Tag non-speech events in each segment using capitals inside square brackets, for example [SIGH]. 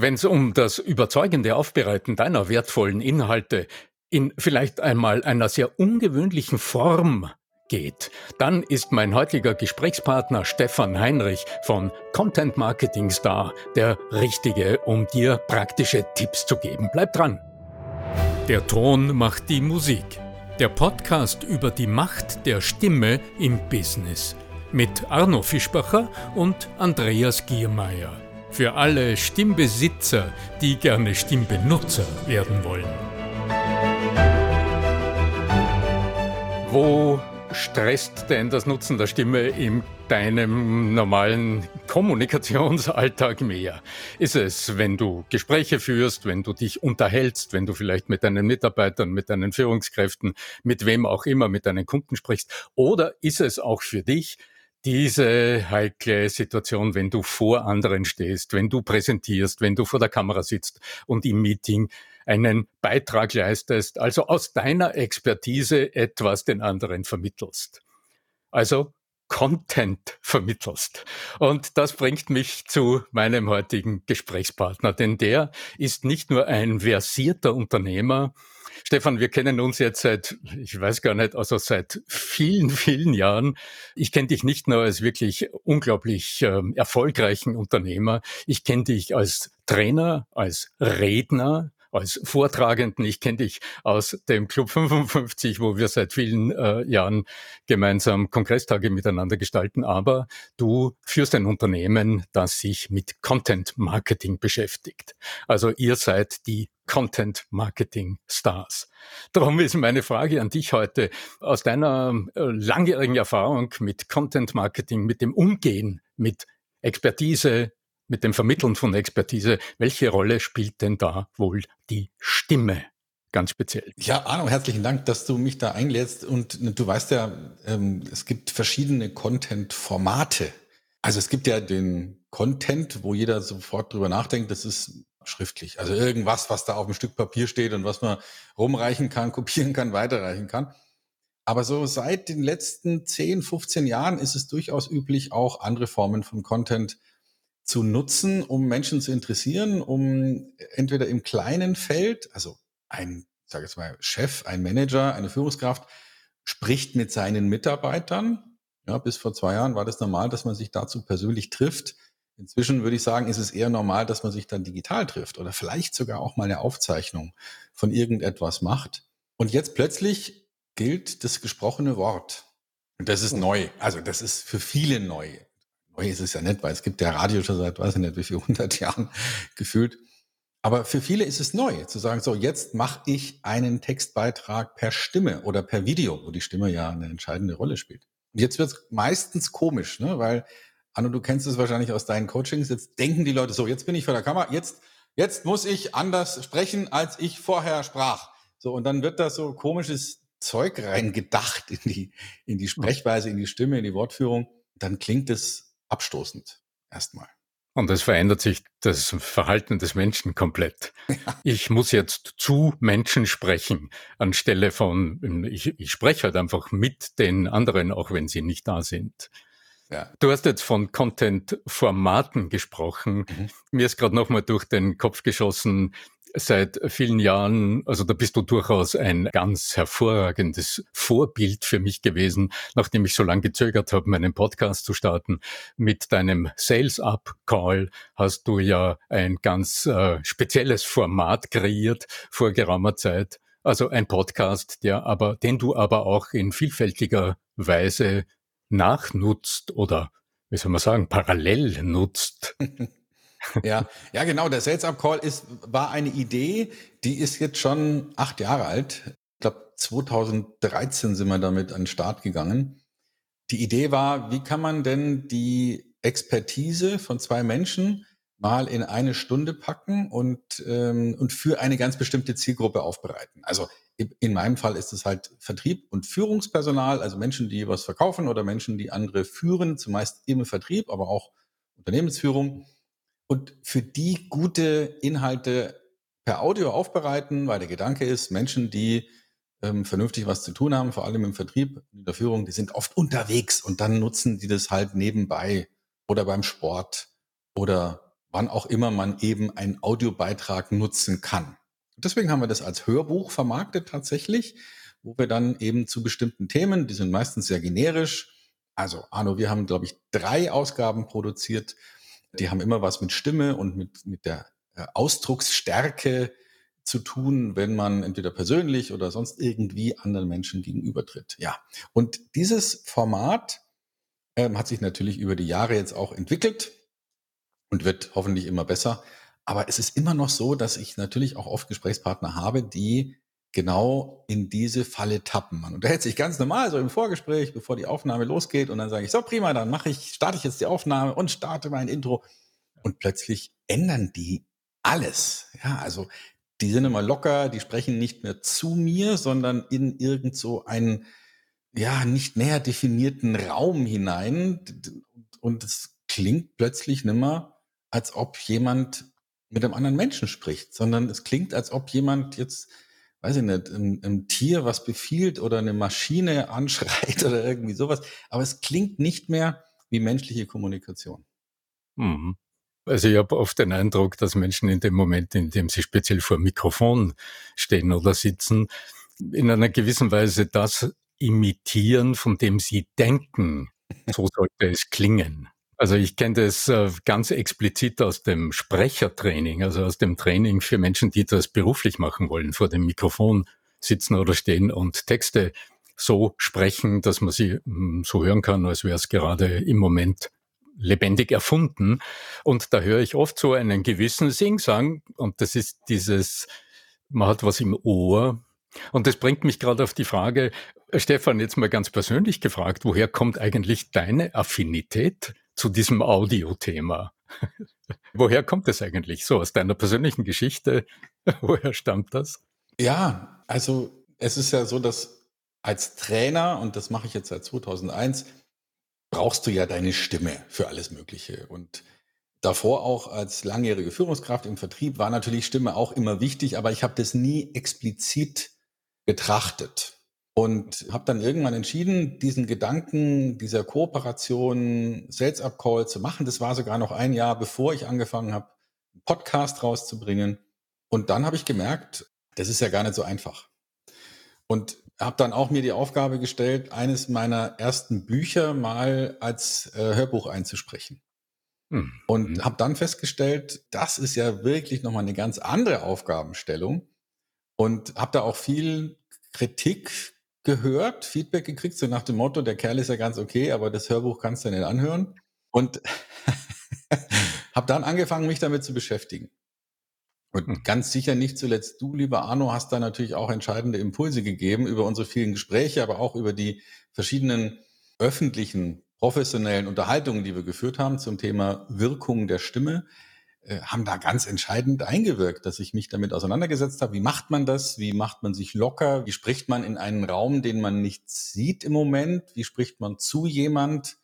Wenn es um das überzeugende Aufbereiten deiner wertvollen Inhalte in vielleicht einmal einer sehr ungewöhnlichen Form geht, dann ist mein heutiger Gesprächspartner Stefan Heinrich von Content Marketing Star der Richtige, um dir praktische Tipps zu geben. Bleib dran! Der Ton macht die Musik. Der Podcast über die Macht der Stimme im Business mit Arno Fischbacher und Andreas Giermeier. Für alle Stimmbesitzer, die gerne Stimmbenutzer werden wollen. Wo stresst denn das Nutzen der Stimme in deinem normalen Kommunikationsalltag mehr? Ist es, wenn du Gespräche führst, wenn du dich unterhältst, wenn du vielleicht mit deinen Mitarbeitern, mit deinen Führungskräften, mit wem auch immer, mit deinen Kunden sprichst? Oder ist es auch für dich diese heikle Situation, wenn du vor anderen stehst, wenn du präsentierst, wenn du vor der Kamera sitzt und im Meeting einen Beitrag leistest, also aus deiner Expertise etwas den anderen vermittelst. Also Content vermittelst. Und das bringt mich zu meinem heutigen Gesprächspartner, denn der ist nicht nur ein versierter Unternehmer. Stefan, wir kennen uns jetzt seit, ich weiß gar nicht, also seit vielen, vielen Jahren. Ich kenne dich nicht nur als wirklich unglaublich äh, erfolgreichen Unternehmer, ich kenne dich als Trainer, als Redner, als Vortragenden. Ich kenne dich aus dem Club 55, wo wir seit vielen äh, Jahren gemeinsam Kongresstage miteinander gestalten. Aber du führst ein Unternehmen, das sich mit Content Marketing beschäftigt. Also ihr seid die Content Marketing Stars. Darum ist meine Frage an dich heute aus deiner äh, langjährigen Erfahrung mit Content Marketing, mit dem Umgehen mit Expertise, mit dem Vermitteln von Expertise, welche Rolle spielt denn da wohl die Stimme? Ganz speziell. Ja, Arno, herzlichen Dank, dass du mich da einlädst. Und du weißt ja, ähm, es gibt verschiedene Content-Formate. Also es gibt ja den Content, wo jeder sofort drüber nachdenkt, das ist schriftlich. Also irgendwas, was da auf dem Stück Papier steht und was man rumreichen kann, [LAUGHS] kopieren kann, weiterreichen kann. Aber so seit den letzten 10, 15 Jahren ist es durchaus üblich, auch andere Formen von Content zu nutzen, um Menschen zu interessieren, um entweder im kleinen Feld, also ein, sage jetzt mal, Chef, ein Manager, eine Führungskraft spricht mit seinen Mitarbeitern. Ja, bis vor zwei Jahren war das normal, dass man sich dazu persönlich trifft. Inzwischen würde ich sagen, ist es eher normal, dass man sich dann digital trifft oder vielleicht sogar auch mal eine Aufzeichnung von irgendetwas macht. Und jetzt plötzlich gilt das gesprochene Wort. Und das ist neu. Also das ist für viele neu neu ist es ja nicht, weil es gibt ja Radio schon seit, weiß ich nicht, wie viel hundert Jahren [LAUGHS] gefühlt. Aber für viele ist es neu, zu sagen, so, jetzt mache ich einen Textbeitrag per Stimme oder per Video, wo die Stimme ja eine entscheidende Rolle spielt. Und jetzt wird es meistens komisch, ne? weil, Anno, du kennst es wahrscheinlich aus deinen Coachings, jetzt denken die Leute so, jetzt bin ich vor der Kamera, jetzt, jetzt muss ich anders sprechen, als ich vorher sprach. So, und dann wird da so komisches Zeug reingedacht in die, in die Sprechweise, in die Stimme, in die Wortführung. Dann klingt es abstoßend erstmal. Und es verändert sich das Verhalten des Menschen komplett. [LAUGHS] Ja. Ich muss jetzt zu Menschen sprechen, anstelle von, ich, ich spreche halt einfach mit den anderen, auch wenn sie nicht da sind. Ja. Du hast jetzt von Content-Formaten gesprochen. Mhm. Mir ist gerade nochmal durch den Kopf geschossen, seit vielen Jahren, also da bist du durchaus ein ganz hervorragendes Vorbild für mich gewesen, nachdem ich so lange gezögert habe, meinen Podcast zu starten. Mit deinem Sales Up Call hast du ja ein ganz äh, spezielles Format kreiert vor geraumer Zeit. Also ein Podcast, der aber, den du aber auch in vielfältiger Weise nachnutzt oder wie soll man sagen, parallel nutzt. [LAUGHS] ja, ja, genau. Der Sales Up Call ist, war eine Idee, die ist jetzt schon acht Jahre alt. Ich glaube, 2013 sind wir damit an den Start gegangen. Die Idee war, wie kann man denn die Expertise von zwei Menschen mal in eine Stunde packen und, ähm, und für eine ganz bestimmte Zielgruppe aufbereiten. Also in meinem Fall ist es halt Vertrieb und Führungspersonal, also Menschen, die was verkaufen oder Menschen, die andere führen, zumeist im Vertrieb, aber auch Unternehmensführung und für die gute Inhalte per Audio aufbereiten, weil der Gedanke ist, Menschen, die ähm, vernünftig was zu tun haben, vor allem im Vertrieb, in der Führung, die sind oft unterwegs und dann nutzen die das halt nebenbei oder beim Sport oder wann auch immer man eben einen Audiobeitrag nutzen kann. Deswegen haben wir das als Hörbuch vermarktet tatsächlich, wo wir dann eben zu bestimmten Themen, die sind meistens sehr generisch. Also Arno, wir haben, glaube ich, drei Ausgaben produziert. Die haben immer was mit Stimme und mit, mit der äh, Ausdrucksstärke zu tun, wenn man entweder persönlich oder sonst irgendwie anderen Menschen gegenübertritt. Ja, und dieses Format ähm, hat sich natürlich über die Jahre jetzt auch entwickelt und wird hoffentlich immer besser. Aber es ist immer noch so, dass ich natürlich auch oft Gesprächspartner habe, die genau in diese Falle tappen. Man unterhält sich ganz normal, so im Vorgespräch, bevor die Aufnahme losgeht. Und dann sage ich, so prima, dann mache ich, starte ich jetzt die Aufnahme und starte mein Intro. Und plötzlich ändern die alles. Ja, also die sind immer locker, die sprechen nicht mehr zu mir, sondern in irgend so einen, ja, nicht näher definierten Raum hinein. Und es klingt plötzlich nimmer als ob jemand mit einem anderen Menschen spricht, sondern es klingt, als ob jemand jetzt, weiß ich nicht, ein, Tier was befiehlt oder eine Maschine [LAUGHS] anschreit oder irgendwie sowas. Aber es klingt nicht mehr wie menschliche Kommunikation. Mhm. Also ich habe oft den Eindruck, dass Menschen in dem Moment, in dem sie speziell vor Mikrofon stehen oder sitzen, in einer gewissen Weise das imitieren, von dem sie denken, so sollte es klingen. Also ich kenne das äh, ganz explizit aus dem Sprechertraining, also aus dem Training für Menschen, die das beruflich machen wollen, vor dem Mikrofon sitzen oder stehen und Texte so sprechen, dass man sie hm, so hören kann, als wäre es gerade im Moment lebendig erfunden. Und da höre ich oft so einen gewissen Singsang und das ist dieses, man hat was im Ohr. Und das bringt mich gerade auf die Frage, Stefan, jetzt mal ganz persönlich gefragt, woher kommt eigentlich deine Affinität zu diesem Audio-Thema. [LAUGHS] Woher kommt das eigentlich so aus deiner persönlichen Geschichte? [LAUGHS] Woher stammt das? Ja, also es ist ja so, dass als Trainer, und das mache ich jetzt seit 2001, brauchst du ja deine Stimme für alles Mögliche. Und davor auch als langjährige Führungskraft im Vertrieb war natürlich Stimme auch immer wichtig, aber ich habe das nie explizit betrachtet. Und habe dann irgendwann entschieden, diesen Gedanken dieser Kooperation, Sales Up Call zu machen. Das war sogar noch ein Jahr, bevor ich angefangen habe, einen Podcast rauszubringen. Und dann habe ich gemerkt, das ist ja gar nicht so einfach. Und habe dann auch mir die Aufgabe gestellt, eines meiner ersten Bücher mal als äh, Hörbuch einzusprechen. Hm. Und mhm. habe dann festgestellt, das ist ja wirklich nochmal eine ganz andere Aufgabenstellung. Und habe da auch viel Kritik gehört, Feedback gekriegt, so nach dem Motto, der Kerl ist ja ganz okay, aber das Hörbuch kannst du nicht anhören. Und [LAUGHS] habe dann angefangen, mich damit zu beschäftigen. Und hm. ganz sicher nicht zuletzt du, lieber Arno, hast da natürlich auch entscheidende Impulse gegeben über unsere vielen Gespräche, aber auch über die verschiedenen öffentlichen, professionellen Unterhaltungen, die wir geführt haben zum Thema Wirkung der Stimme. Äh, haben da ganz entscheidend eingewirkt, dass ich mich damit auseinandergesetzt habe. Wie macht man das? Wie macht man sich locker? Wie spricht man in einen Raum, den man nicht sieht im Moment? Wie spricht man zu jemand,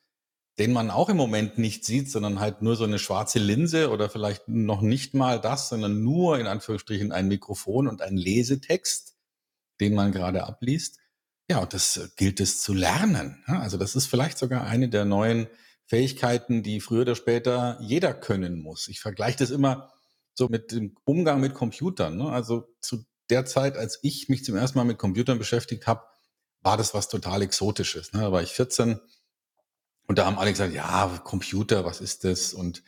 den man auch im Moment nicht sieht, sondern halt nur so eine schwarze Linse oder vielleicht noch nicht mal das, sondern nur in Anführungsstrichen ein Mikrofon und ein Lesetext, den man gerade abliest. Ja, und das gilt es zu lernen. Also das ist vielleicht sogar eine der neuen Fähigkeiten, die früher oder später jeder können muss. Ich vergleiche das immer so mit dem Umgang mit Computern. Ne? Also zu der Zeit, als ich mich zum ersten Mal mit Computern beschäftigt habe, war das was total Exotisches. Ne? Da war ich 14 und da haben alle gesagt, ja, Computer, was ist das? Und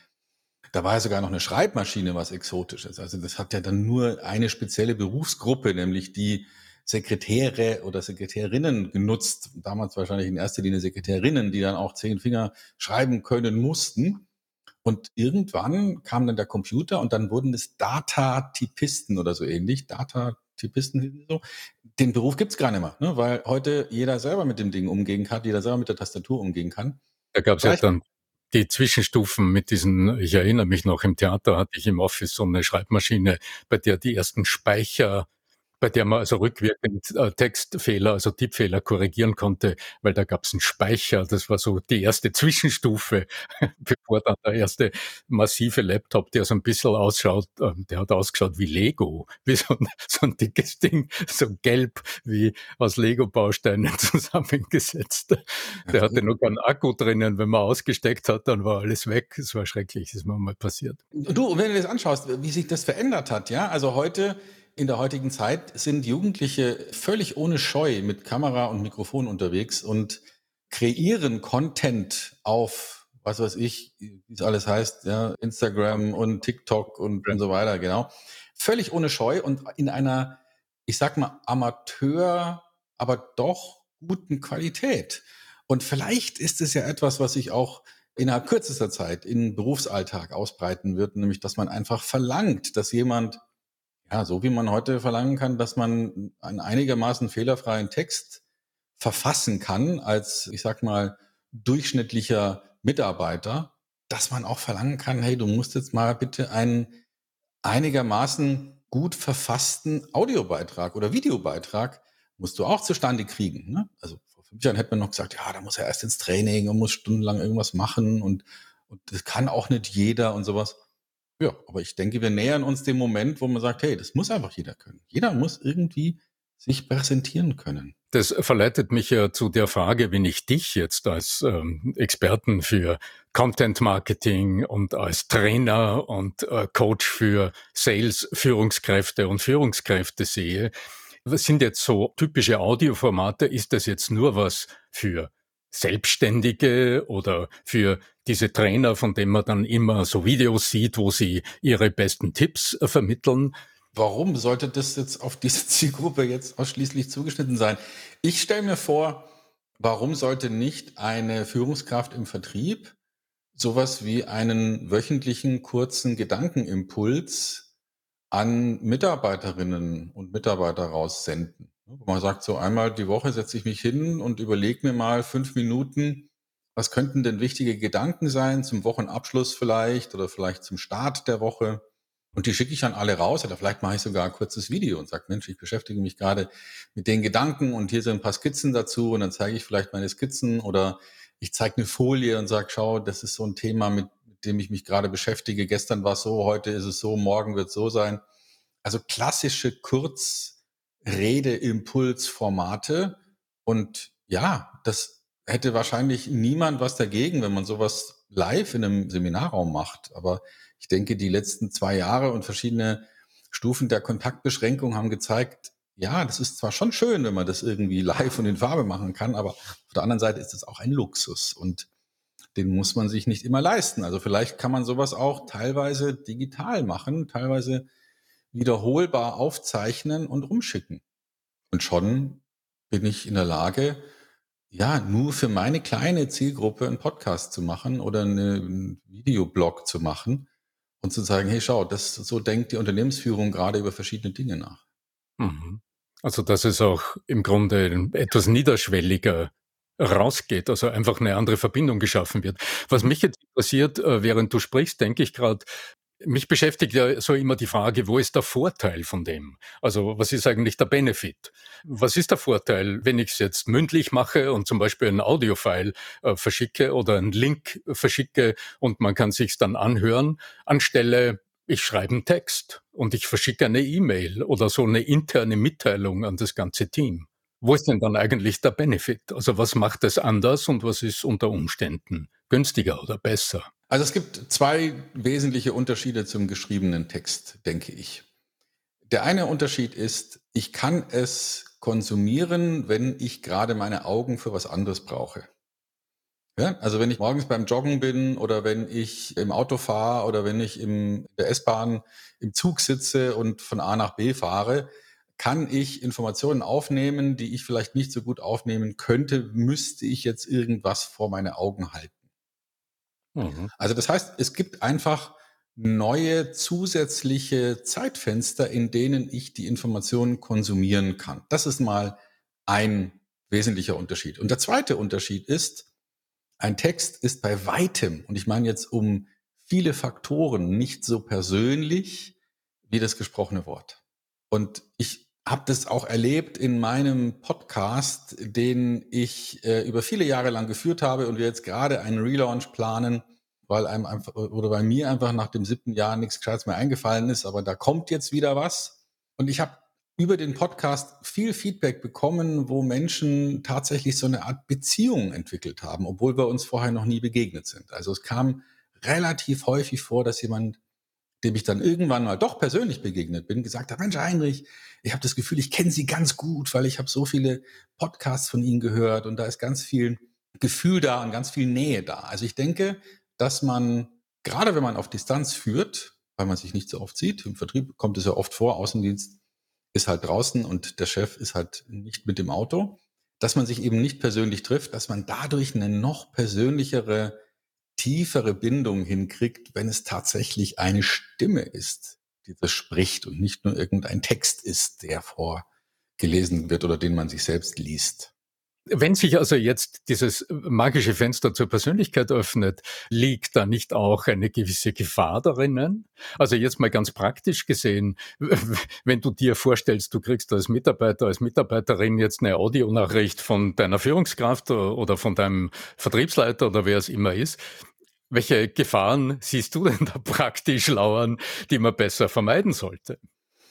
da war ja sogar noch eine Schreibmaschine was Exotisches. Also das hat ja dann nur eine spezielle Berufsgruppe, nämlich die Sekretäre oder Sekretärinnen genutzt, damals wahrscheinlich in erster Linie Sekretärinnen, die dann auch zehn Finger schreiben können mussten. Und irgendwann kam dann der Computer und dann wurden es Data-Typisten oder so ähnlich. Data-Typisten so. Den Beruf gibt's gar nicht mehr, ne? weil heute jeder selber mit dem Ding umgehen kann, jeder selber mit der Tastatur umgehen kann. Da gab's ja dann die Zwischenstufen mit diesen, ich erinnere mich noch, im Theater hatte ich im Office so eine Schreibmaschine, bei der die ersten Speicher bei der man also rückwirkend äh, Textfehler, also Tippfehler korrigieren konnte, weil da gab es einen Speicher. Das war so die erste Zwischenstufe, [LAUGHS] bevor dann der erste massive Laptop, der so ein bisschen ausschaut, äh, der hat ausgeschaut wie Lego, [LAUGHS] wie so ein, so ein dickes Ding, so gelb wie aus Lego-Bausteinen [LAUGHS] zusammengesetzt. Der hatte noch keinen Akku drinnen. Wenn man ausgesteckt hat, dann war alles weg. Es war schrecklich, das ist mir mal passiert. Du, wenn du das anschaust, wie sich das verändert hat, ja, also heute in der heutigen Zeit sind Jugendliche völlig ohne Scheu mit Kamera und Mikrofon unterwegs und kreieren Content auf, was weiß ich, wie es alles heißt, ja, Instagram und TikTok und, und so weiter, genau. Völlig ohne Scheu und in einer, ich sag mal, Amateur, aber doch guten Qualität. Und vielleicht ist es ja etwas, was sich auch innerhalb kürzester Zeit in Berufsalltag ausbreiten wird, nämlich dass man einfach verlangt, dass jemand ja, so wie man heute verlangen kann, dass man einen einigermaßen fehlerfreien Text verfassen kann als, ich sag mal, durchschnittlicher Mitarbeiter, dass man auch verlangen kann, hey, du musst jetzt mal bitte einen einigermaßen gut verfassten Audiobeitrag oder Videobeitrag musst du auch zustande kriegen. Ne? Also vor fünf Jahren hätte man noch gesagt, ja, da muss er erst ins Training und muss stundenlang irgendwas machen und, und das kann auch nicht jeder und sowas. Ja, aber ich denke, wir nähern uns dem Moment, wo man sagt, hey, das muss einfach jeder können. Jeder muss irgendwie sich präsentieren können. Das verleitet mich ja zu der Frage, wenn ich dich jetzt als ähm, Experten für Content Marketing und als Trainer und äh, Coach für Sales, Führungskräfte und Führungskräfte sehe, was sind jetzt so typische Audioformate? Ist das jetzt nur was für Selbstständige oder für diese Trainer, von denen man dann immer so Videos sieht, wo sie ihre besten Tipps äh, vermitteln. Warum sollte das jetzt auf diese [LAUGHS] Zielgruppe jetzt ausschließlich zugeschnitten sein? Ich stelle mir vor, warum sollte nicht eine Führungskraft im Vertrieb sowas wie einen wöchentlichen kurzen Gedankenimpuls an Mitarbeiterinnen und Mitarbeiter raussenden? Man sagt so einmal die Woche setze ich mich hin und überlege mir mal fünf Minuten, was könnten denn wichtige Gedanken sein zum Wochenabschluss vielleicht oder vielleicht zum Start der Woche? Und die schicke ich dann alle raus oder vielleicht mache ich sogar ein kurzes Video und sage, Mensch, ich beschäftige mich gerade mit den Gedanken und hier sind ein paar Skizzen dazu und dann zeige ich vielleicht meine Skizzen oder ich zeige eine Folie und sage, schau, das ist so ein Thema, mit, mit dem ich mich gerade beschäftige. Gestern war es so, heute ist es so, morgen wird es so sein. Also klassische Kurz- Redeimpulsformate. Und ja, das hätte wahrscheinlich niemand was dagegen, wenn man sowas live in einem Seminarraum macht. Aber ich denke, die letzten zwei Jahre und verschiedene Stufen der Kontaktbeschränkung haben gezeigt, ja, das ist zwar schon schön, wenn man das irgendwie live und in Farbe machen kann, aber auf der anderen Seite ist es auch ein Luxus und den muss man sich nicht immer leisten. Also vielleicht kann man sowas auch teilweise digital machen, teilweise wiederholbar aufzeichnen und rumschicken. Und schon bin ich in der Lage, ja, nur für meine kleine Zielgruppe einen Podcast zu machen oder einen Videoblog zu machen und zu sagen, hey, schau, das, so denkt die Unternehmensführung gerade über verschiedene Dinge nach. Mhm. Also, dass es auch im Grunde etwas niederschwelliger rausgeht, also einfach eine andere Verbindung geschaffen wird. Was mich jetzt interessiert, äh, während du sprichst, denke ich gerade, mich beschäftigt ja so immer die Frage, wo ist der Vorteil von dem? Also was ist eigentlich der Benefit? Was ist der Vorteil, wenn ich es jetzt mündlich mache und zum Beispiel ein Audiofile äh, verschicke oder einen Link verschicke und man kann sich's dann anhören, anstelle ich schreibe einen Text und ich verschicke eine E-Mail oder so eine interne Mitteilung an das ganze Team. Wo ist denn dann eigentlich der Benefit? Also was macht es anders und was ist unter Umständen günstiger oder besser? Also es gibt zwei wesentliche Unterschiede zum geschriebenen Text, denke ich. Der eine Unterschied ist, ich kann es konsumieren, wenn ich gerade meine Augen für was anderes brauche. Ja, also wenn ich morgens beim Joggen bin oder wenn ich im Auto fahre oder wenn ich im, der S-Bahn im Zug sitze und von A nach B fahre, kann ich Informationen aufnehmen, die ich vielleicht nicht so gut aufnehmen könnte, müsste ich jetzt irgendwas vor meine Augen halten. Mhm. Also das heißt, es gibt einfach neue zusätzliche Zeitfenster, in denen ich die Informationen konsumieren kann. Das ist mal ein wesentlicher Unterschied. Und der zweite Unterschied ist, ein Text ist bei weitem, und ich meine jetzt um viele Faktoren, nicht so persönlich wie das gesprochene Wort. Und ich habe das auch erlebt in meinem Podcast, den ich äh, über viele Jahre lang geführt habe und wir jetzt gerade einen Relaunch planen, weil einem einfach oder bei mir einfach nach dem siebten Jahr nichts Gescheites mehr eingefallen ist, aber da kommt jetzt wieder was. Und ich habe über den Podcast viel Feedback bekommen, wo Menschen tatsächlich so eine Art Beziehung entwickelt haben, obwohl wir uns vorher noch nie begegnet sind. Also es kam relativ häufig vor, dass jemand dem ich dann irgendwann mal doch persönlich begegnet bin, gesagt habe, Mensch Heinrich, ich habe das Gefühl, ich kenne Sie ganz gut, weil ich habe so viele Podcasts von Ihnen gehört und da ist ganz viel Gefühl da und ganz viel Nähe da. Also ich denke, dass man, gerade wenn man auf Distanz führt, weil man sich nicht so oft sieht, im Vertrieb kommt es ja oft vor, Außendienst ist halt draußen und der Chef ist halt nicht mit dem Auto, dass man sich eben nicht persönlich trifft, dass man dadurch eine noch persönlichere tiefere Bindung hinkriegt, wenn es tatsächlich eine Stimme ist, das spricht und nicht nur irgendein Text ist, der vorgelesen wird oder den man sich selbst liest. Wenn sich also jetzt dieses magische Fenster zur Persönlichkeit öffnet, liegt da nicht auch eine gewisse Gefahr darin? Also jetzt mal ganz praktisch gesehen, [LAUGHS] wenn du dir vorstellst, du kriegst als Mitarbeiter, als Mitarbeiterin jetzt eine Audionachricht von deiner Führungskraft oder von deinem Vertriebsleiter oder wer es immer ist, welche Gefahren siehst du denn da praktisch lauern, die man besser vermeiden sollte?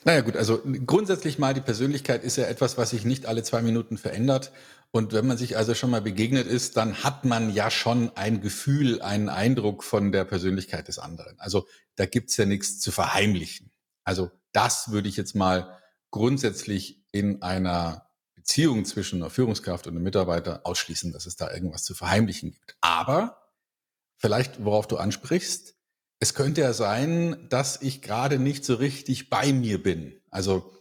Naja gut, also grundsätzlich mal die Persönlichkeit ist ja etwas, was sich nicht alle zwei Minuten verändert. Und wenn man sich also schon mal begegnet ist, dann hat man ja schon ein Gefühl, einen Eindruck von der Persönlichkeit des anderen. Also da gibt's ja nichts zu verheimlichen. Also das würde ich jetzt mal grundsätzlich in einer Beziehung zwischen einer Führungskraft und einem Mitarbeiter ausschließen, dass es da irgendwas zu verheimlichen gibt. Aber vielleicht, worauf du ansprichst, es könnte ja sein, dass ich gerade nicht so richtig bei mir bin. Also,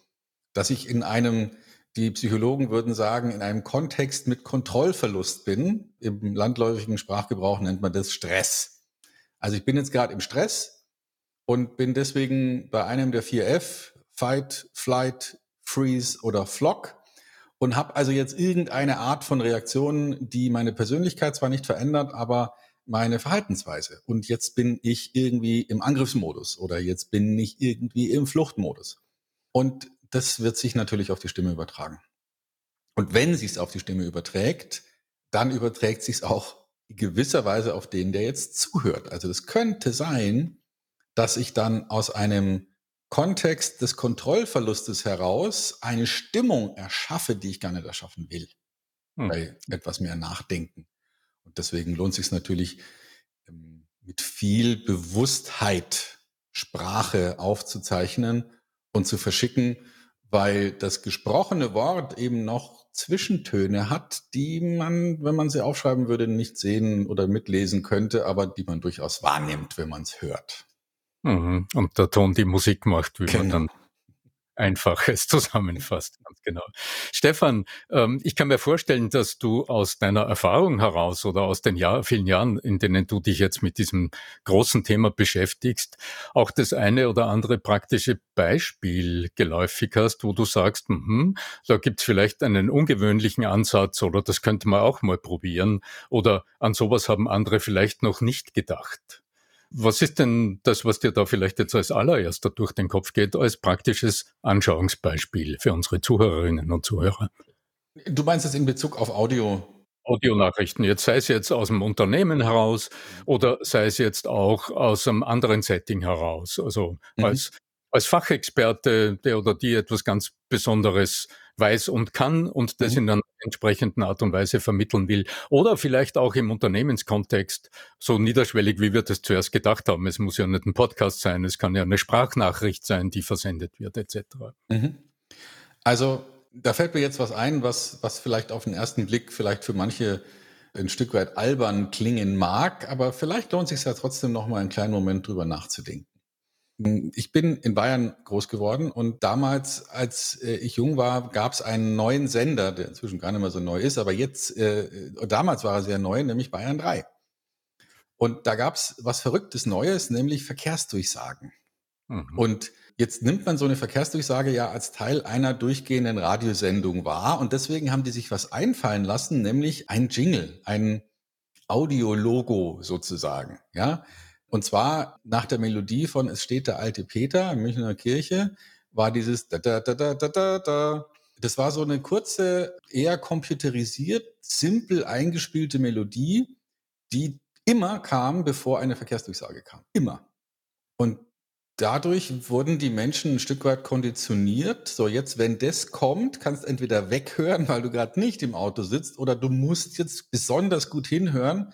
dass ich in einem, die Psychologen würden sagen, in einem Kontext mit Kontrollverlust bin. Im landläufigen Sprachgebrauch nennt man das Stress. Also ich bin jetzt gerade im Stress und bin deswegen bei einem der vier F, Fight, Flight, Freeze oder Flock und habe also jetzt irgendeine Art von Reaktion, die meine Persönlichkeit zwar nicht verändert, aber meine Verhaltensweise. Und jetzt bin ich irgendwie im Angriffsmodus oder jetzt bin ich irgendwie im Fluchtmodus. Und das wird sich natürlich auf die Stimme übertragen. Und wenn sich es auf die Stimme überträgt, dann überträgt sich es auch gewisserweise auf den, der jetzt zuhört. Also es könnte sein, dass ich dann aus einem Kontext des Kontrollverlustes heraus eine Stimmung erschaffe, die ich gar nicht erschaffen will. Hm. Bei etwas mehr Nachdenken. Und deswegen lohnt sich natürlich ähm, mit viel Bewusstheit Sprache aufzuzeichnen und zu verschicken, weil das gesprochene Wort eben noch Zwischentöne hat, die man, wenn man sie aufschreiben würde, nicht sehen oder mitlesen könnte, aber die man durchaus wahrnimmt, wenn man es hört. Mhm. Und der Ton die Musik macht, wie genau. man dann Einfaches [LAUGHS] zusammenfasst, ganz genau. Stefan, ähm, ich kann mir vorstellen, dass du aus deiner Erfahrung heraus oder aus den Jahr, vielen Jahren, in denen du dich jetzt mit diesem großen Thema beschäftigst, auch das eine oder andere praktische Beispiel geläufig hast, wo du sagst, mh, da gibt's vielleicht einen ungewöhnlichen Ansatz oder das könnte man auch mal probieren oder an sowas haben andere vielleicht noch nicht gedacht. Was ist denn das, was dir da vielleicht jetzt als allererster durch den Kopf geht, als praktisches Anschauungsbeispiel für unsere Zuhörerinnen und Zuhörer? Du meinst das in Bezug auf Audio? Audionachrichten, jetzt sei es jetzt aus dem Unternehmen heraus oder sei es jetzt auch aus einem anderen Setting heraus. Also mhm. als, als Fachexperte, der oder die etwas ganz Besonderes weiß und kann und das mhm. in einer entsprechenden Art und Weise vermitteln will. Oder vielleicht auch im Unternehmenskontext, so niederschwellig, wie wir das zuerst gedacht haben. Es muss ja nicht ein Podcast sein, es kann ja eine Sprachnachricht sein, die versendet wird, etc. Mhm. Also da fällt mir jetzt was ein, was, was vielleicht auf den ersten Blick vielleicht für manche ein Stück weit albern klingen mag, aber vielleicht lohnt es sich ja trotzdem noch mal einen kleinen Moment drüber nachzudenken. Hm, ich bin in Bayern groß geworden und damals, als äh, ich jung war, gab es einen neuen Sender, der inzwischen gar nicht mehr so neu ist, aber jetzt, äh, damals war er sehr neu, nämlich Bayern 3. Und da gab es was Verrücktes Neues, nämlich Verkehrsdurchsagen. Mhm. Und jetzt nimmt man so eine Verkehrsdurchsage ja als Teil einer durchgehenden Radiosendung wahr und deswegen haben die sich was einfallen lassen, nämlich ein Jingle, ein Audiologo sozusagen, ja. Und zwar nach der Melodie von Es steht der alte Peter in Münchner Kirche, war dieses da da da da da da da. Das war so eine kurze, eher computerisiert, simpel eingespielte Melodie, die immer kam, bevor eine Verkehrsdurchsage kam. Immer. Und dadurch wurden die Menschen ein Stück weit konditioniert. So, jetzt, wenn das kommt, kannst du entweder weghören, weil du gerade nicht im Auto sitzt, oder du musst jetzt besonders gut hinhören,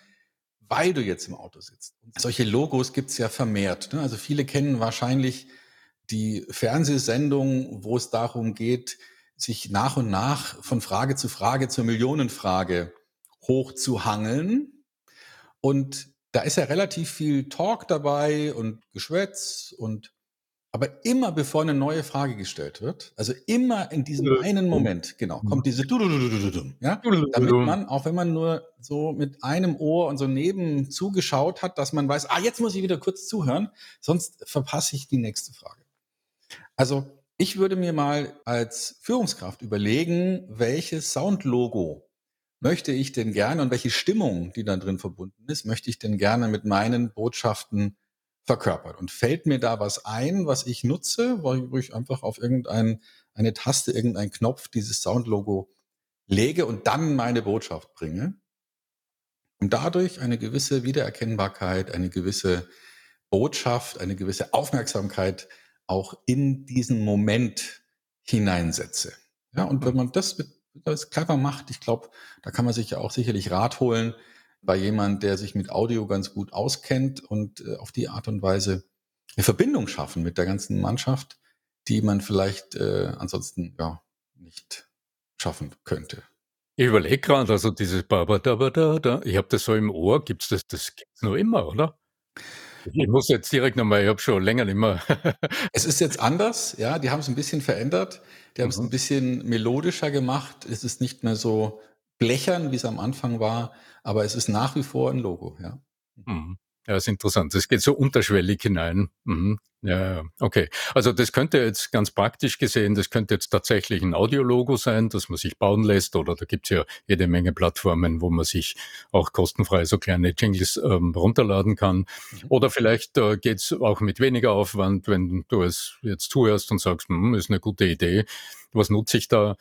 weil du jetzt im Auto sitzt. Und solche Logos gibt's ja vermehrt. Ne? Also viele kennen wahrscheinlich die Fernsehsendung, wo es darum geht, sich nach und nach von Frage zu Frage zur Millionenfrage hochzuhangeln. Und da ist ja relativ viel Talk dabei und Geschwätz und aber immer bevor eine neue Frage gestellt wird, also immer in diesem einen Moment, genau, kommt diese ja, damit man, auch wenn man nur so mit einem Ohr und so neben zugeschaut hat, dass man weiß, ah, jetzt muss ich wieder kurz zuhören, sonst verpasse ich die nächste Frage. Also ich würde mir mal als Führungskraft überlegen, welches Soundlogo möchte ich denn gerne und welche Stimmung, die da drin verbunden ist, möchte ich denn gerne mit meinen Botschaften verkörpern? Und fällt mir da was ein, was ich nutze, wo ich einfach auf irgendeine eine Taste, irgendeinen Knopf dieses Soundlogo lege und dann meine Botschaft bringe? Und dadurch eine gewisse Wiedererkennbarkeit, eine gewisse Botschaft, eine gewisse Aufmerksamkeit auch in diesen Moment hineinsetze. Ja, und wenn man das mit das clever macht. Ich glaube, da kann man sich ja auch sicherlich Rat holen bei jemand, der sich mit Audio ganz gut auskennt und äh, auf die Art und Weise eine Verbindung schaffen mit der ganzen Mannschaft, die man vielleicht äh, ansonsten ja nicht schaffen könnte. Ich überlege gerade, also dieses Baba da da da, ich habe das so im Ohr, gibt's das, das gibt's noch immer, oder? Ich muss jetzt direkt nochmal, ich habe schon länger nicht mehr. [LAUGHS] es ist jetzt anders, ja, die haben es ein bisschen verändert. Die haben es mhm. ein bisschen melodischer gemacht. Es ist nicht mehr so blechern, wie es am Anfang war, aber es ist nach wie vor ein Logo, ja. Mhm. Ja, ist interessant. Das geht so unterschwellig hinein. Mhm. Ja, okay. Also das könnte jetzt ganz praktisch gesehen, das könnte jetzt tatsächlich ein Audiologo sein, das man sich bauen lässt, oder da gibt's ja jede Menge Plattformen, wo man sich auch kostenfrei so kleine Jingles ähm, runterladen kann. Mhm. Oder vielleicht äh, geht's auch mit weniger Aufwand, wenn du es jetzt zuhörst und sagst, hm, ist eine gute Idee, was nutze ich da?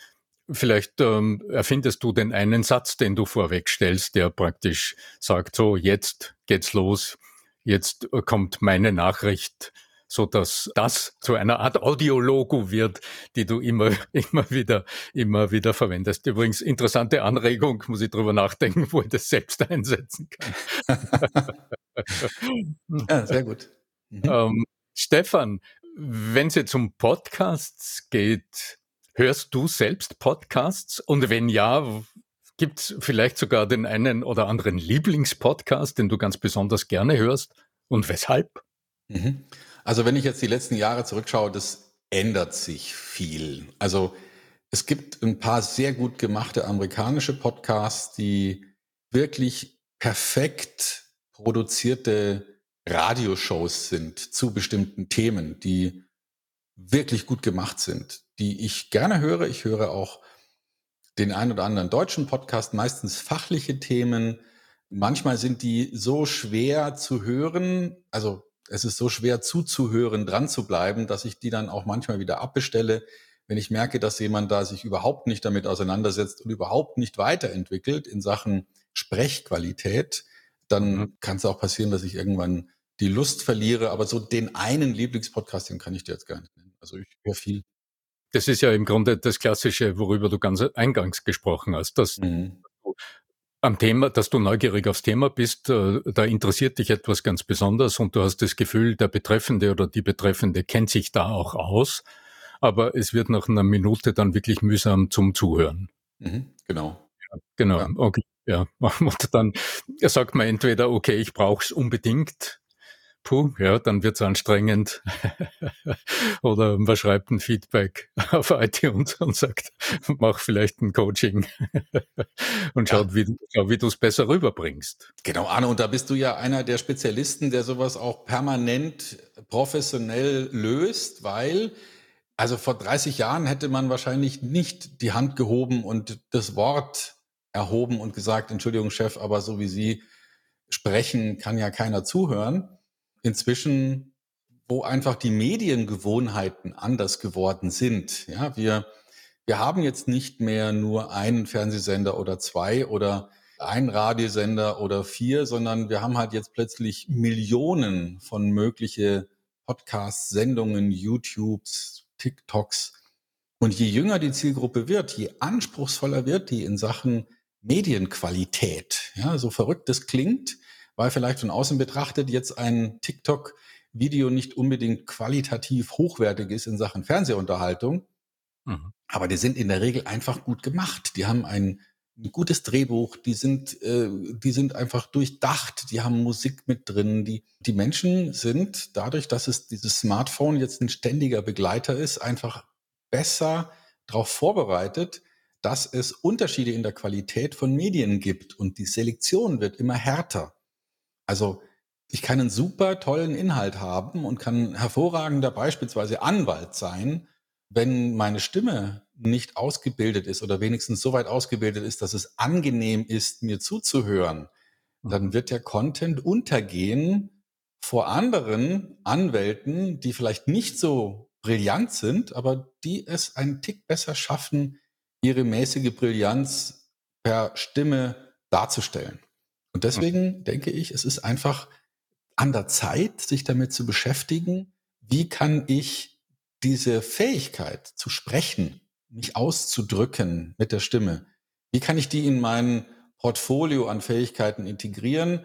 Vielleicht ähm, erfindest du den einen Satz, den du vorwegstellst, der praktisch sagt, so, jetzt geht's los, jetzt kommt meine Nachricht, so dass das zu einer Art Audiologo wird, die du immer, [LAUGHS] immer wieder, immer wieder verwendest. Übrigens, interessante Anregung, muss ich drüber nachdenken, wo ich das selbst einsetzen kann. ja, [LAUGHS] sehr gut. Mhm. Ähm, Stefan, wenn es jetzt um Podcasts geht, Hörst du selbst Podcasts? Und wenn ja, gibt es vielleicht sogar den einen oder anderen Lieblingspodcast, den du ganz besonders gerne hörst? Und weshalb? Mhm. Also wenn ich jetzt die letzten Jahre zurückschaue, das ändert sich viel. Also es gibt ein paar sehr gut gemachte amerikanische Podcasts, die wirklich perfekt produzierte Radioshows sind zu bestimmten Themen, die wirklich gut gemacht sind die ich gerne höre. Ich höre auch den ein oder anderen deutschen Podcast, meistens fachliche Themen. Manchmal sind die so schwer zu hören, also es ist so schwer zuzuhören, dran zu bleiben, dass ich die dann auch manchmal wieder abbestelle, wenn ich merke, dass jemand da sich überhaupt nicht damit auseinandersetzt und überhaupt nicht weiterentwickelt in Sachen Sprechqualität, dann mhm. kann es auch passieren, dass ich irgendwann die Lust verliere. Aber so den einen Lieblingspodcast, den kann ich dir jetzt gar nicht nennen. Also ich höre viel. Das ist ja im Grunde das Klassische, worüber du ganz eingangs gesprochen hast, dass mhm. du am Thema, dass du neugierig aufs Thema bist, äh, da interessiert dich etwas ganz besonders und du hast das Gefühl, der Betreffende oder die Betreffende kennt sich da auch aus, aber es wird nach einer Minute dann wirklich mühsam zum Zuhören. Mhm, genau. Ja, genau, ja. okay. Ja, [LAUGHS] und dann sagt man entweder, okay, ich brauche es unbedingt, puh, ja, dann wird's anstrengend. [LAUGHS] Oder man schreibt ein Feedback [LAUGHS] auf iTunes und sagt, mach vielleicht ein Coaching [LAUGHS] und schaut, ja. wie, schau, wie du es besser rüberbringst. Genau, Arne, und da bist du ja einer der Spezialisten, der sowas auch permanent professionell löst, weil also vor 30 Jahren hätte man wahrscheinlich nicht die Hand gehoben und das Wort erhoben und gesagt, Entschuldigung, Chef, aber so wie Sie sprechen, kann ja keiner zuhören. Inzwischen wo einfach die Mediengewohnheiten anders geworden sind. Ja, wir, wir haben jetzt nicht mehr nur einen Fernsehsender oder zwei oder einen Radiosender oder vier, sondern wir haben halt jetzt plötzlich Millionen von mögliche Podcasts, Sendungen, YouTubes, TikToks. Und je jünger die Zielgruppe wird, je anspruchsvoller wird die in Sachen Medienqualität. Ja, so verrückt das klingt, weil vielleicht von außen betrachtet jetzt ein TikTok-Video nicht unbedingt qualitativ hochwertig ist in Sachen Fernsehunterhaltung. Mhm. Aber die sind in der Regel einfach gut gemacht. Die haben ein, ein gutes Drehbuch, die sind, äh, die sind einfach durchdacht, die haben Musik mit drin. Die, die Menschen sind dadurch, dass es dieses Smartphone jetzt ein ständiger Begleiter ist, einfach besser darauf vorbereitet, dass es Unterschiede in der Qualität von Medien gibt und die Selektion wird immer härter. Also ich kann einen super tollen Inhalt haben und kann hervorragender beispielsweise Anwalt sein, wenn meine Stimme nicht ausgebildet ist oder wenigstens so weit ausgebildet ist, dass es angenehm ist, mir zuzuhören, dann mhm. wird der Content untergehen vor anderen Anwälten, die vielleicht nicht so brillant sind, aber die es einen Tick besser schaffen, ihre mäßige Brillanz per Stimme darzustellen. Und deswegen mhm. denke ich, es ist einfach an der Zeit, sich damit zu beschäftigen, wie kann ich diese Fähigkeit zu sprechen, mich auszudrücken mit der Stimme, wie kann ich die in mein Portfolio an Fähigkeiten integrieren,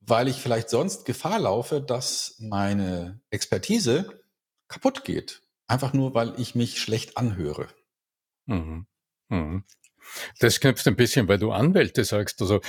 weil ich vielleicht sonst Gefahr laufe, dass meine Expertise kaputt geht. Einfach nur, weil ich mich schlecht anhöre. Mhm. Mhm. Das knüpft ein bisschen, weil du Anwälte sagst. Also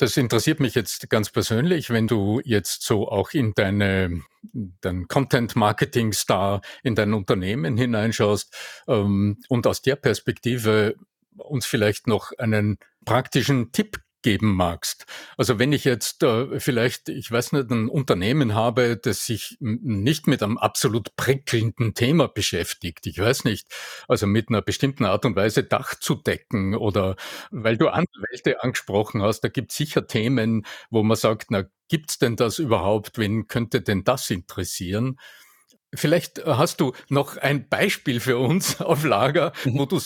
das interessiert mich jetzt ganz persönlich, wenn du jetzt so auch in deine dein Content Marketing Star in dein Unternehmen hineinschaust ähm, und aus der Perspektive uns vielleicht noch einen praktischen Tipp geben magst. Also wenn ich jetzt äh, vielleicht, ich weiß nicht, ein Unternehmen habe, das sich nicht mit einem absolut prickelnden Thema beschäftigt, ich weiß nicht, also mit einer bestimmten Art und Weise Dach zu decken oder weil du Anwälte angesprochen hast, da gibt es sicher Themen, wo man sagt, na, gibt's denn das überhaupt? Wen könnte denn das interessieren? Vielleicht hast du noch ein Beispiel für uns [LAUGHS] auf Lager, wo mhm. du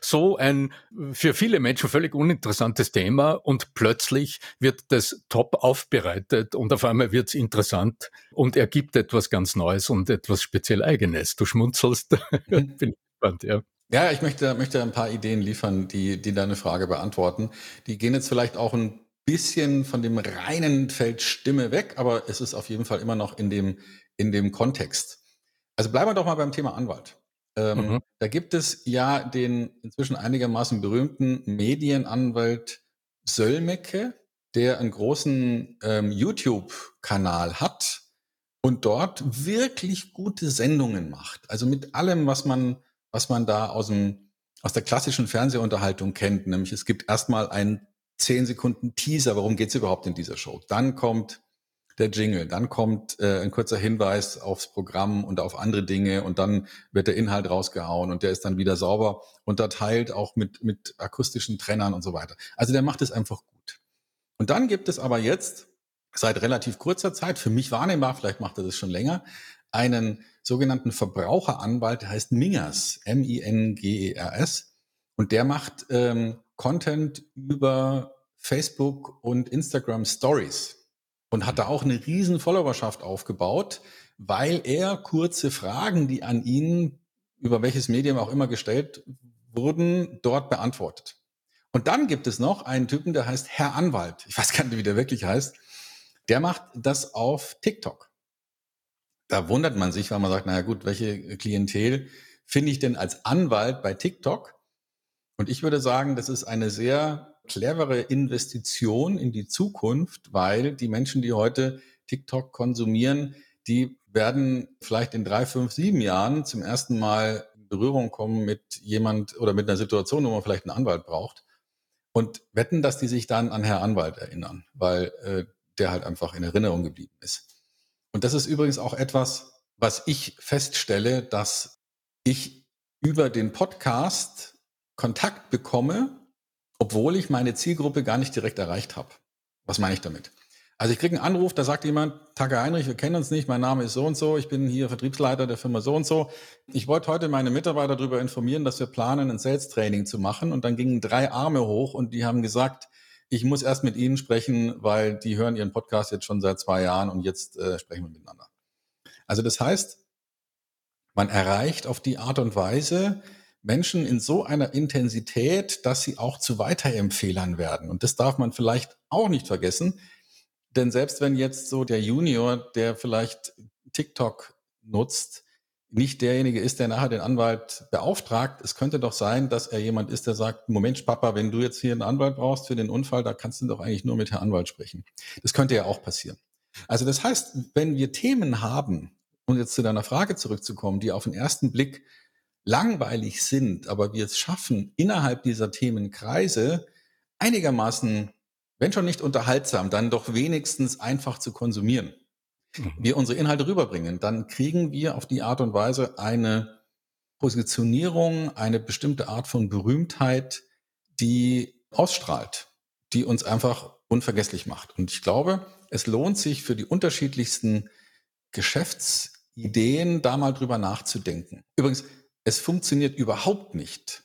so ein für viele Menschen völlig uninteressantes Thema und plötzlich wird das top aufbereitet und auf einmal wird es interessant und ergibt etwas ganz Neues und etwas speziell Eigenes. Du schmunzelst. [LAUGHS] Mhm. Bin gespannt, ja. Ja, ich möchte, möchte ein paar Ideen liefern, die, die deine Frage beantworten. Die gehen jetzt vielleicht auch ein bisschen von dem reinen Feld Stimme weg, aber es ist auf jeden Fall immer noch in dem, in dem Kontext. Also bleiben wir doch mal beim Thema Anwalt. Ähm, mhm. Da gibt es ja den inzwischen einigermaßen berühmten Medienanwalt Söllmecke, der einen großen ähm, YouTube-Kanal hat und dort wirklich gute Sendungen macht. Also mit allem, was man, was man da aus dem, aus der klassischen Fernsehunterhaltung kennt. Nämlich es gibt erstmal einen 10 Sekunden Teaser, warum geht's überhaupt in dieser Show. Dann kommt der Jingle. Dann kommt äh, ein kurzer Hinweis aufs Programm und auf andere Dinge und dann wird der Inhalt rausgehauen und der ist dann wieder sauber unterteilt, auch mit, mit akustischen Trennern und so weiter. Also der macht es einfach gut. Und dann gibt es aber jetzt seit relativ kurzer Zeit, für mich wahrnehmbar, vielleicht macht er das schon länger, einen sogenannten Verbraucheranwalt, der heißt Mingers, M-I-N-G-E-R-S. Und der macht ähm, Content über Facebook und Instagram Stories und hat da auch eine riesen Followerschaft aufgebaut, weil er kurze Fragen, die an ihn über welches Medium auch immer gestellt wurden, dort beantwortet. Und dann gibt es noch einen Typen, der heißt Herr Anwalt. Ich weiß gar nicht, wie der wirklich heißt. Der macht das auf TikTok. Da wundert man sich, weil man sagt, naja gut, welche Klientel finde ich denn als Anwalt bei TikTok? Und ich würde sagen, das ist eine sehr clevere Investition in die Zukunft, weil die Menschen, die heute TikTok konsumieren, die werden vielleicht in drei, fünf, sieben Jahren zum ersten Mal in Berührung kommen mit jemand oder mit einer Situation, wo man vielleicht einen Anwalt braucht und wetten, dass die sich dann an Herr Anwalt erinnern, weil äh, der halt einfach in Erinnerung geblieben ist. Und das ist übrigens auch etwas, was ich feststelle, dass ich über den Podcast Kontakt bekomme obwohl ich meine Zielgruppe gar nicht direkt erreicht habe. Was meine ich damit? Also ich kriege einen Anruf, da sagt jemand, Tage Heinrich, wir kennen uns nicht, mein Name ist so und so, ich bin hier Vertriebsleiter der Firma so und so. Ich wollte heute meine Mitarbeiter darüber informieren, dass wir planen, ein Sales-Training zu machen. Und dann gingen drei Arme hoch und die haben gesagt, ich muss erst mit Ihnen sprechen, weil die hören Ihren Podcast jetzt schon seit zwei Jahren und jetzt äh, sprechen wir miteinander. Also das heißt, man erreicht auf die Art und Weise Menschen in so einer Intensität, dass sie auch zu Weiterempfehlern werden. Und das darf man vielleicht auch nicht vergessen. Denn selbst wenn jetzt so der Junior, der vielleicht TikTok nutzt, nicht derjenige ist, der nachher den Anwalt beauftragt. Es könnte doch sein, dass er jemand ist, der sagt, Moment, Papa, wenn du jetzt hier einen Anwalt brauchst für den Unfall, da kannst du doch eigentlich nur mit Herrn Anwalt sprechen. Das könnte ja auch passieren. Also das heißt, wenn wir Themen haben, um jetzt zu deiner Frage zurückzukommen, die auf den ersten Blick langweilig sind, aber wir es schaffen, innerhalb dieser Themenkreise einigermaßen, wenn schon nicht unterhaltsam, dann doch wenigstens einfach zu konsumieren, mhm. wir unsere Inhalte rüberbringen, dann kriegen wir auf die Art und Weise eine Positionierung, eine bestimmte Art von Berühmtheit, die ausstrahlt, die uns einfach unvergesslich macht. Und ich glaube, es lohnt sich für die unterschiedlichsten Geschäftsideen da mal drüber nachzudenken. Übrigens, es funktioniert überhaupt nicht,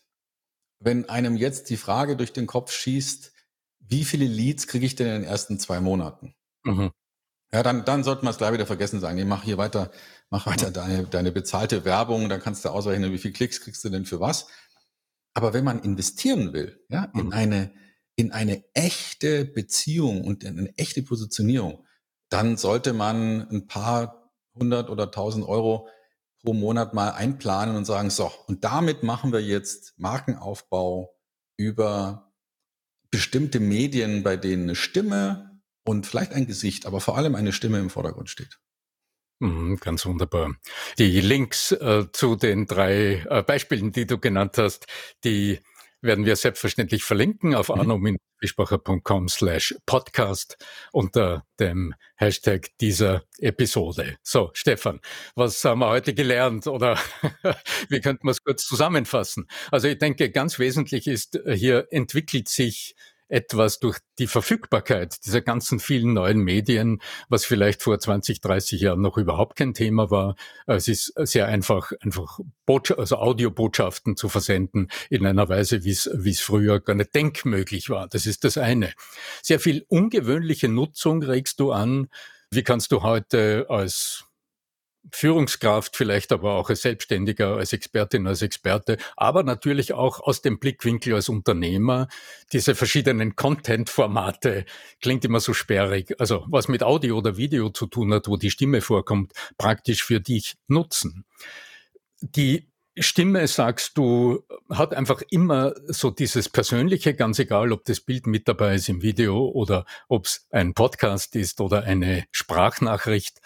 wenn einem jetzt die Frage durch den Kopf schießt, wie viele Leads kriege ich denn in den ersten zwei Monaten? Mhm. Ja, dann, dann sollte man es gleich wieder vergessen sagen. Nee, mach hier weiter, mach weiter deine, deine bezahlte Werbung, dann kannst du ausrechnen, wie viele Klicks kriegst du denn für was. Aber wenn man investieren will, ja, in mhm. eine, in eine echte Beziehung und in eine echte Positionierung, dann sollte man ein paar hundert oder tausend Euro pro Monat mal einplanen und sagen, so, und damit machen wir jetzt Markenaufbau über bestimmte Medien, bei denen eine Stimme und vielleicht ein Gesicht, aber vor allem eine Stimme im Vordergrund steht. Mhm, ganz wunderbar. Die Links äh, zu den drei äh, Beispielen, die du genannt hast, die werden wir selbstverständlich verlinken auf mhm. arno-fischbacher.com slash podcast unter dem Hashtag dieser Episode. So, Stefan, was haben wir heute gelernt oder [LAUGHS] wie könnten wir es kurz zusammenfassen? Also ich denke, ganz wesentlich ist, hier entwickelt sich etwas durch die Verfügbarkeit dieser ganzen vielen neuen Medien, was vielleicht vor 20, 30 Jahren noch überhaupt kein Thema war. Es ist sehr einfach, einfach Botschaft, also Audiobotschaften zu versenden in einer Weise, wie es, wie es früher gar nicht denkmöglich war. Das ist das eine. Sehr viel ungewöhnliche Nutzung regst du an. Wie kannst du heute als Führungskraft, vielleicht aber auch als Selbstständiger, als Expertin, als Experte, aber natürlich auch aus dem Blickwinkel als Unternehmer, diese verschiedenen Content-Formate, klingt immer so sperrig, also was mit Audio oder Video zu tun hat, wo die Stimme vorkommt, praktisch für dich nutzen. Die Stimme, sagst du, hat einfach immer so dieses Persönliche, ganz egal, ob das Bild mit dabei ist im Video oder ob es ein Podcast ist oder eine Sprachnachricht.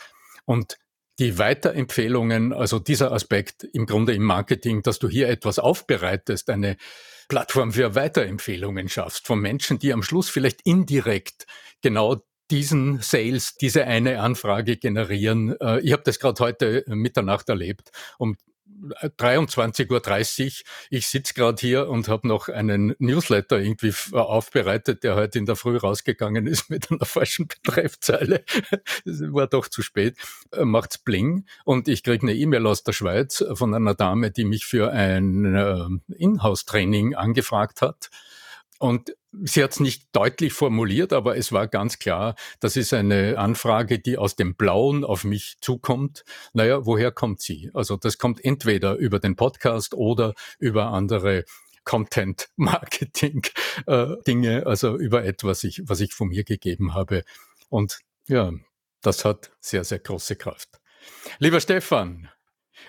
Und die Weiterempfehlungen, also dieser Aspekt im Grunde im Marketing, dass du hier etwas aufbereitest, eine Plattform für Weiterempfehlungen schaffst von Menschen, die am Schluss vielleicht indirekt genau diesen Sales, diese eine Anfrage generieren. Äh, ich habe das gerade heute Mitternacht erlebt. Um 23.30 Uhr. Ich sitze gerade hier und habe noch einen Newsletter irgendwie aufbereitet, der heute in der Früh rausgegangen ist [LAUGHS] mit einer falschen Betreffzeile. Das war doch zu spät. Äh, macht's bling und ich kriege eine E-Mail aus der Schweiz von einer Dame, die mich für ein äh, Inhouse-Training angefragt hat. Und sie hat es nicht deutlich formuliert, aber es war ganz klar, das ist eine Anfrage, die aus dem Blauen auf mich zukommt. Naja, woher kommt sie? Also das kommt entweder über den Podcast oder über andere Content Marketing äh, also über etwas, ich, was ich von mir gegeben habe. Und ja, das hat sehr, sehr große Kraft. Lieber Stefan,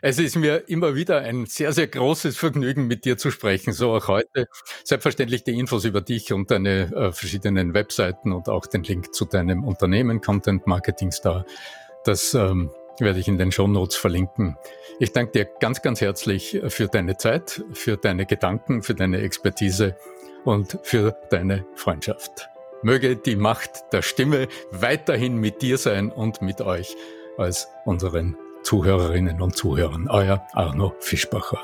es ist mir immer wieder ein sehr, sehr großes Vergnügen, mit dir zu sprechen, so auch heute. Selbstverständlich die Infos über dich und deine äh, verschiedenen Webseiten und auch den Link zu deinem Unternehmen Content Marketing Star. Das ähm, werde ich in den Show Notes verlinken. Ich danke dir ganz, ganz herzlich für deine Zeit, für deine Gedanken, für deine Expertise und für deine Freundschaft. Möge die Macht der Stimme weiterhin mit dir sein und mit euch als unseren Zuhörerinnen und Zuhörern. Euer Arno Fischbacher.